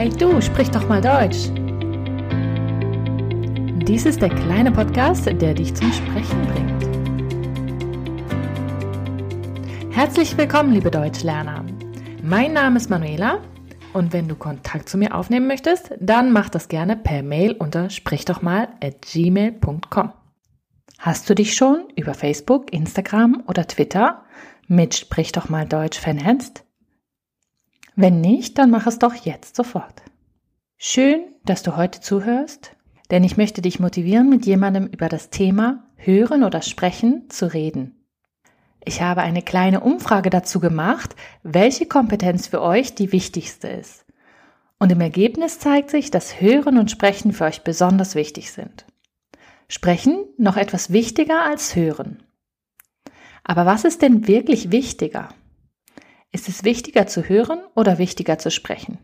Hey du, sprich doch mal Deutsch. Dies ist der kleine Podcast, der dich zum Sprechen bringt. Herzlich willkommen, liebe Deutschlerner. Mein Name ist Manuela und wenn du Kontakt zu mir aufnehmen möchtest, dann mach das gerne per Mail unter sprichdochmal@gmail.com. Hast du dich schon über Facebook, Instagram oder Twitter mit Sprich doch mal Deutsch vernetzt? Wenn nicht, dann mach es doch jetzt sofort. Schön, dass du heute zuhörst, denn ich möchte dich motivieren, mit jemandem über das Thema Hören oder Sprechen zu reden. Ich habe eine kleine Umfrage dazu gemacht, welche Kompetenz für euch die wichtigste ist. Und im Ergebnis zeigt sich, dass Hören und Sprechen für euch besonders wichtig sind. Sprechen noch etwas wichtiger als Hören. Aber was ist denn wirklich wichtiger? Ist es wichtiger zu hören oder wichtiger zu sprechen?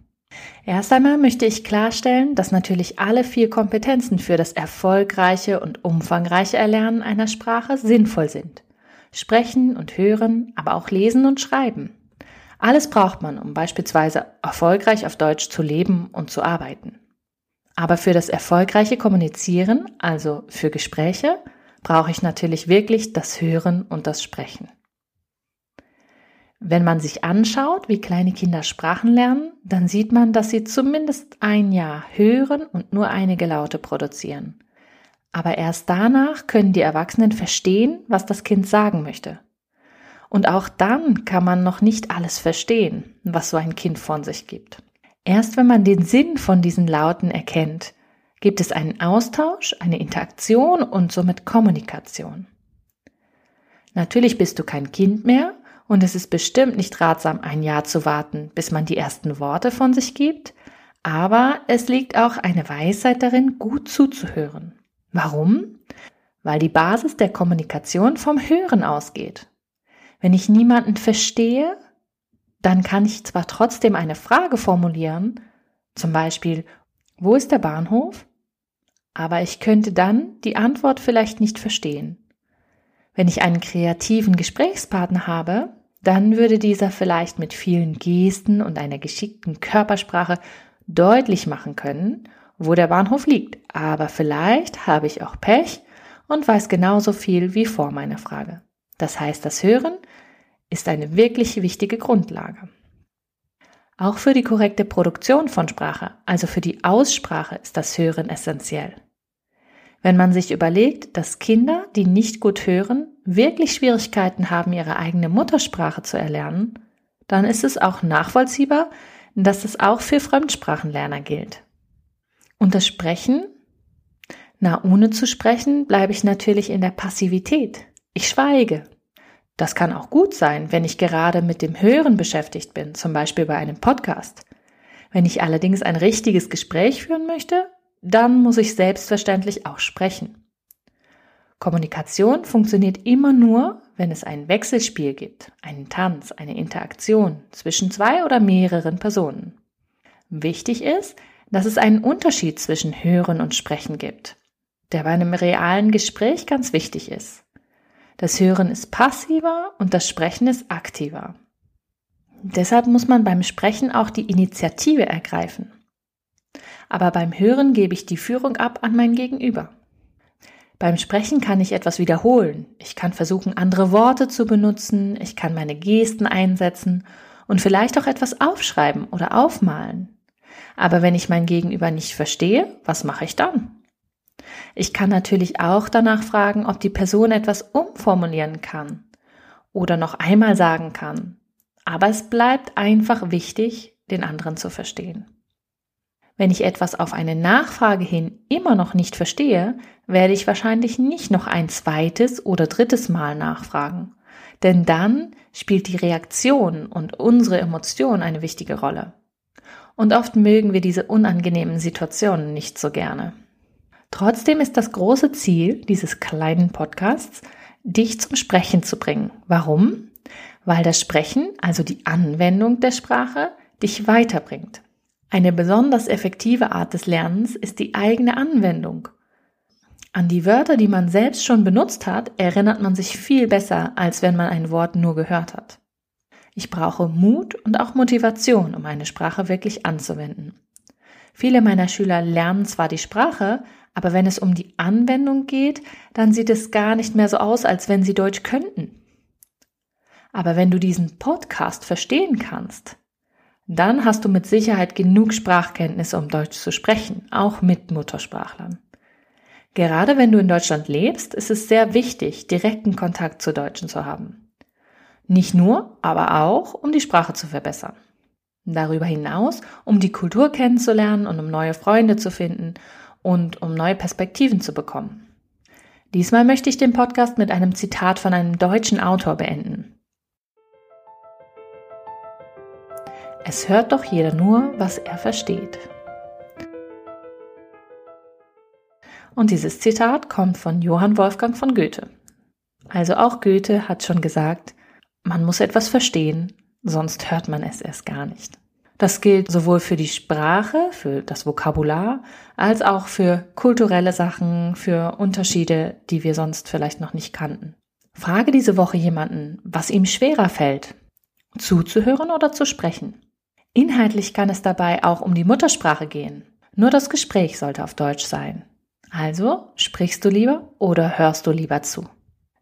Erst einmal möchte ich klarstellen, dass natürlich alle vier Kompetenzen für das erfolgreiche und umfangreiche Erlernen einer Sprache sinnvoll sind. Sprechen und hören, aber auch lesen und schreiben. Alles braucht man, um beispielsweise erfolgreich auf Deutsch zu leben und zu arbeiten. Aber für das erfolgreiche Kommunizieren, also für Gespräche, brauche ich natürlich wirklich das Hören und das Sprechen. Wenn man sich anschaut, wie kleine Kinder Sprachen lernen, dann sieht man, dass sie zumindest ein Jahr hören und nur einige Laute produzieren. Aber erst danach können die Erwachsenen verstehen, was das Kind sagen möchte. Und auch dann kann man noch nicht alles verstehen, was so ein Kind von sich gibt. Erst wenn man den Sinn von diesen Lauten erkennt, gibt es einen Austausch, eine Interaktion und somit Kommunikation. Natürlich bist du kein Kind mehr und es ist bestimmt nicht ratsam, ein Jahr zu warten, bis man die ersten Worte von sich gibt, aber es liegt auch eine Weisheit darin, gut zuzuhören. Warum? Weil die Basis der Kommunikation vom Hören ausgeht. Wenn ich niemanden verstehe, dann kann ich zwar trotzdem eine Frage formulieren, zum Beispiel, wo ist der Bahnhof? Aber ich könnte dann die Antwort vielleicht nicht verstehen. Wenn ich einen kreativen Gesprächspartner habe, dann würde dieser vielleicht mit vielen Gesten und einer geschickten Körpersprache deutlich machen können, wo der Bahnhof liegt. Aber vielleicht habe ich auch Pech und weiß genauso viel wie vor meiner Frage. Das heißt, das Hören ist eine wirklich wichtige Grundlage. Auch für die korrekte Produktion von Sprache, also für die Aussprache, ist das Hören essentiell. Wenn man sich überlegt, dass Kinder, die nicht gut hören, wirklich Schwierigkeiten haben, ihre eigene Muttersprache zu erlernen, dann ist es auch nachvollziehbar, dass es auch für Fremdsprachenlerner gilt. Und das Sprechen? Na, ohne zu sprechen bleibe ich natürlich in der Passivität. Ich schweige. Das kann auch gut sein, wenn ich gerade mit dem Hören beschäftigt bin, zum Beispiel bei einem Podcast. Wenn ich allerdings ein richtiges Gespräch führen möchte, dann muss ich selbstverständlich auch sprechen. Kommunikation funktioniert immer nur, wenn es ein Wechselspiel gibt, einen Tanz, eine Interaktion zwischen zwei oder mehreren Personen. Wichtig ist, dass es einen Unterschied zwischen Hören und Sprechen gibt, der bei einem realen Gespräch ganz wichtig ist. Das Hören ist passiver und das Sprechen ist aktiver. Deshalb muss man beim Sprechen auch die Initiative ergreifen aber beim Hören gebe ich die Führung ab an mein Gegenüber. Beim Sprechen kann ich etwas wiederholen. Ich kann versuchen, andere Worte zu benutzen, ich kann meine Gesten einsetzen und vielleicht auch etwas aufschreiben oder aufmalen. Aber wenn ich mein Gegenüber nicht verstehe, was mache ich dann? Ich kann natürlich auch danach fragen, ob die Person etwas umformulieren kann oder noch einmal sagen kann. Aber es bleibt einfach wichtig, den anderen zu verstehen. Wenn ich etwas auf eine Nachfrage hin immer noch nicht verstehe, werde ich wahrscheinlich nicht noch ein zweites oder drittes Mal nachfragen. Denn dann spielt die Reaktion und unsere Emotion eine wichtige Rolle. Und oft mögen wir diese unangenehmen Situationen nicht so gerne. Trotzdem ist das große Ziel dieses kleinen Podcasts, dich zum Sprechen zu bringen. Warum? Weil das Sprechen, also die Anwendung der Sprache, dich weiterbringt. Eine besonders effektive Art des Lernens ist die eigene Anwendung. An die Wörter, die man selbst schon benutzt hat, erinnert man sich viel besser, als wenn man ein Wort nur gehört hat. Ich brauche Mut und auch Motivation, um eine Sprache wirklich anzuwenden. Viele meiner Schüler lernen zwar die Sprache, aber wenn es um die Anwendung geht, dann sieht es gar nicht mehr so aus, als wenn sie Deutsch könnten. Aber wenn du diesen Podcast verstehen kannst, dann hast du mit Sicherheit genug Sprachkenntnisse, um Deutsch zu sprechen, auch mit Muttersprachlern. Gerade wenn du in Deutschland lebst, ist es sehr wichtig, direkten Kontakt zu Deutschen zu haben. Nicht nur, aber auch, um die Sprache zu verbessern. Darüber hinaus, um die Kultur kennenzulernen und um neue Freunde zu finden und um neue Perspektiven zu bekommen. Diesmal möchte ich den Podcast mit einem Zitat von einem deutschen Autor beenden. Es hört doch jeder nur, was er versteht. Und dieses Zitat kommt von Johann Wolfgang von Goethe. Also auch Goethe hat schon gesagt, man muss etwas verstehen, sonst hört man es erst gar nicht. Das gilt sowohl für die Sprache, für das Vokabular, als auch für kulturelle Sachen, für Unterschiede, die wir sonst vielleicht noch nicht kannten. Frage diese Woche jemanden, was ihm schwerer fällt, zuzuhören oder zu sprechen. Inhaltlich kann es dabei auch um die Muttersprache gehen. Nur das Gespräch sollte auf Deutsch sein. Also sprichst du lieber oder hörst du lieber zu?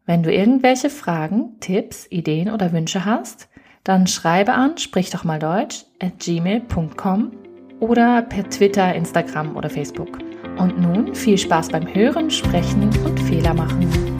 Wenn du irgendwelche Fragen, Tipps, Ideen oder Wünsche hast, dann schreibe an sprich doch mal Deutsch at gmail.com oder per Twitter, Instagram oder Facebook. Und nun viel Spaß beim Hören, Sprechen und Fehler machen.